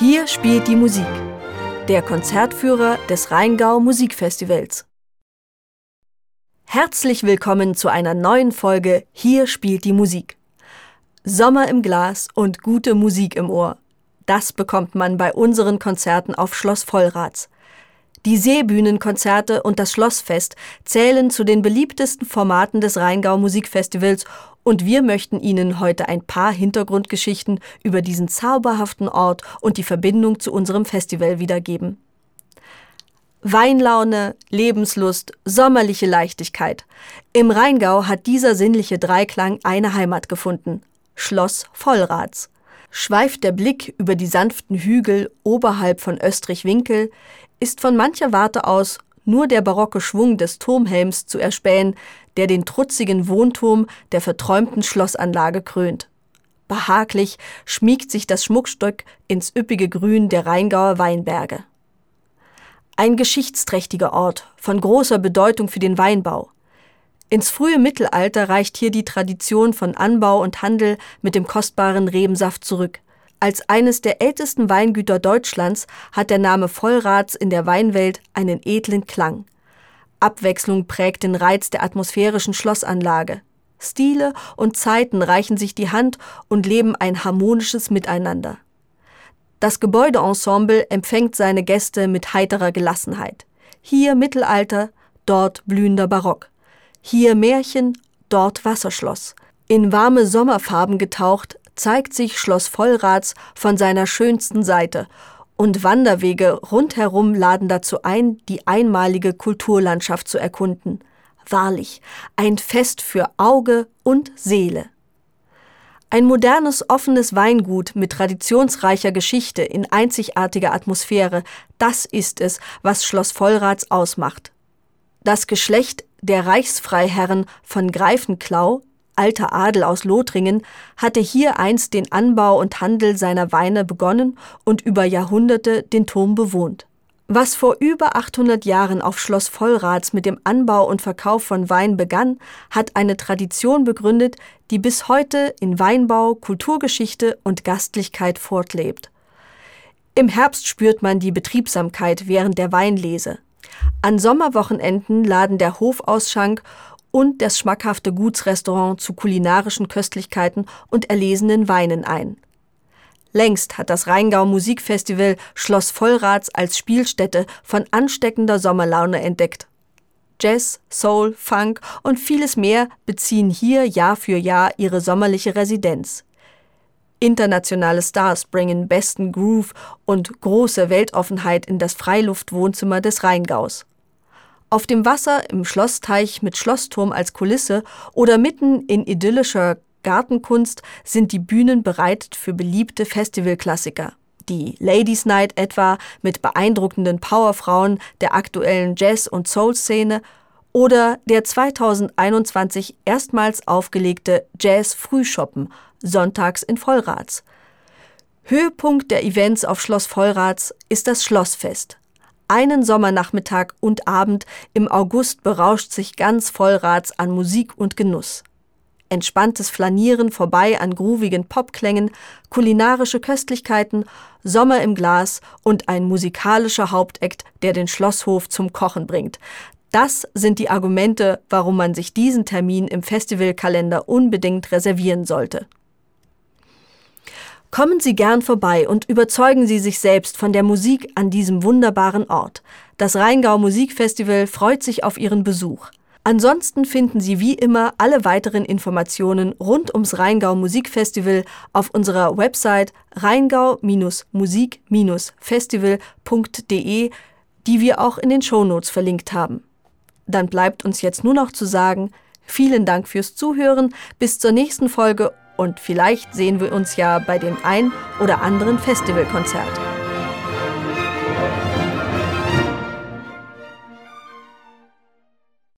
Hier spielt die Musik. Der Konzertführer des Rheingau Musikfestivals. Herzlich willkommen zu einer neuen Folge Hier spielt die Musik. Sommer im Glas und gute Musik im Ohr. Das bekommt man bei unseren Konzerten auf Schloss Vollrats. Die Seebühnenkonzerte und das Schlossfest zählen zu den beliebtesten Formaten des Rheingau Musikfestivals und wir möchten Ihnen heute ein paar Hintergrundgeschichten über diesen zauberhaften Ort und die Verbindung zu unserem Festival wiedergeben. Weinlaune, Lebenslust, sommerliche Leichtigkeit. Im Rheingau hat dieser sinnliche Dreiklang eine Heimat gefunden. Schloss Vollrats. Schweift der Blick über die sanften Hügel oberhalb von Österreich-Winkel, ist von mancher Warte aus nur der barocke Schwung des Turmhelms zu erspähen, der den trutzigen Wohnturm der verträumten Schlossanlage krönt. Behaglich schmiegt sich das Schmuckstück ins üppige Grün der Rheingauer Weinberge. Ein geschichtsträchtiger Ort von großer Bedeutung für den Weinbau. Ins frühe Mittelalter reicht hier die Tradition von Anbau und Handel mit dem kostbaren Rebensaft zurück. Als eines der ältesten Weingüter Deutschlands hat der Name Vollrats in der Weinwelt einen edlen Klang. Abwechslung prägt den Reiz der atmosphärischen Schlossanlage. Stile und Zeiten reichen sich die Hand und leben ein harmonisches Miteinander. Das Gebäudeensemble empfängt seine Gäste mit heiterer Gelassenheit. Hier Mittelalter, dort blühender Barock. Hier Märchen, dort Wasserschloss. In warme Sommerfarben getaucht, zeigt sich Schloss Vollrats von seiner schönsten Seite und Wanderwege rundherum laden dazu ein, die einmalige Kulturlandschaft zu erkunden. Wahrlich, ein Fest für Auge und Seele. Ein modernes, offenes Weingut mit traditionsreicher Geschichte in einzigartiger Atmosphäre, das ist es, was Schloss Vollrats ausmacht. Das Geschlecht der Reichsfreiherren von Greifenklau alter Adel aus Lothringen, hatte hier einst den Anbau und Handel seiner Weine begonnen und über Jahrhunderte den Turm bewohnt. Was vor über 800 Jahren auf Schloss Vollrats mit dem Anbau und Verkauf von Wein begann, hat eine Tradition begründet, die bis heute in Weinbau, Kulturgeschichte und Gastlichkeit fortlebt. Im Herbst spürt man die Betriebsamkeit während der Weinlese. An Sommerwochenenden laden der Hofausschank und das schmackhafte Gutsrestaurant zu kulinarischen Köstlichkeiten und erlesenen Weinen ein. Längst hat das Rheingau Musikfestival Schloss Vollrats als Spielstätte von ansteckender Sommerlaune entdeckt. Jazz, Soul, Funk und vieles mehr beziehen hier Jahr für Jahr ihre sommerliche Residenz. Internationale Stars bringen besten Groove und große Weltoffenheit in das Freiluftwohnzimmer des Rheingaus auf dem Wasser im Schlossteich mit Schlossturm als Kulisse oder mitten in idyllischer Gartenkunst sind die Bühnen bereit für beliebte Festivalklassiker. Die Ladies Night etwa mit beeindruckenden Powerfrauen der aktuellen Jazz- und Soul-Szene oder der 2021 erstmals aufgelegte Jazz Frühschoppen sonntags in Vollrats. Höhepunkt der Events auf Schloss Vollrats ist das Schlossfest. Einen Sommernachmittag und Abend im August berauscht sich ganz Vollrats an Musik und Genuss. Entspanntes Flanieren vorbei an groovigen Popklängen, kulinarische Köstlichkeiten, Sommer im Glas und ein musikalischer Hauptakt, der den Schlosshof zum Kochen bringt. Das sind die Argumente, warum man sich diesen Termin im Festivalkalender unbedingt reservieren sollte. Kommen Sie gern vorbei und überzeugen Sie sich selbst von der Musik an diesem wunderbaren Ort. Das Rheingau Musikfestival freut sich auf Ihren Besuch. Ansonsten finden Sie wie immer alle weiteren Informationen rund ums Rheingau Musikfestival auf unserer Website rheingau-musik-festival.de, die wir auch in den Shownotes verlinkt haben. Dann bleibt uns jetzt nur noch zu sagen, vielen Dank fürs Zuhören, bis zur nächsten Folge und vielleicht sehen wir uns ja bei dem ein oder anderen Festivalkonzert.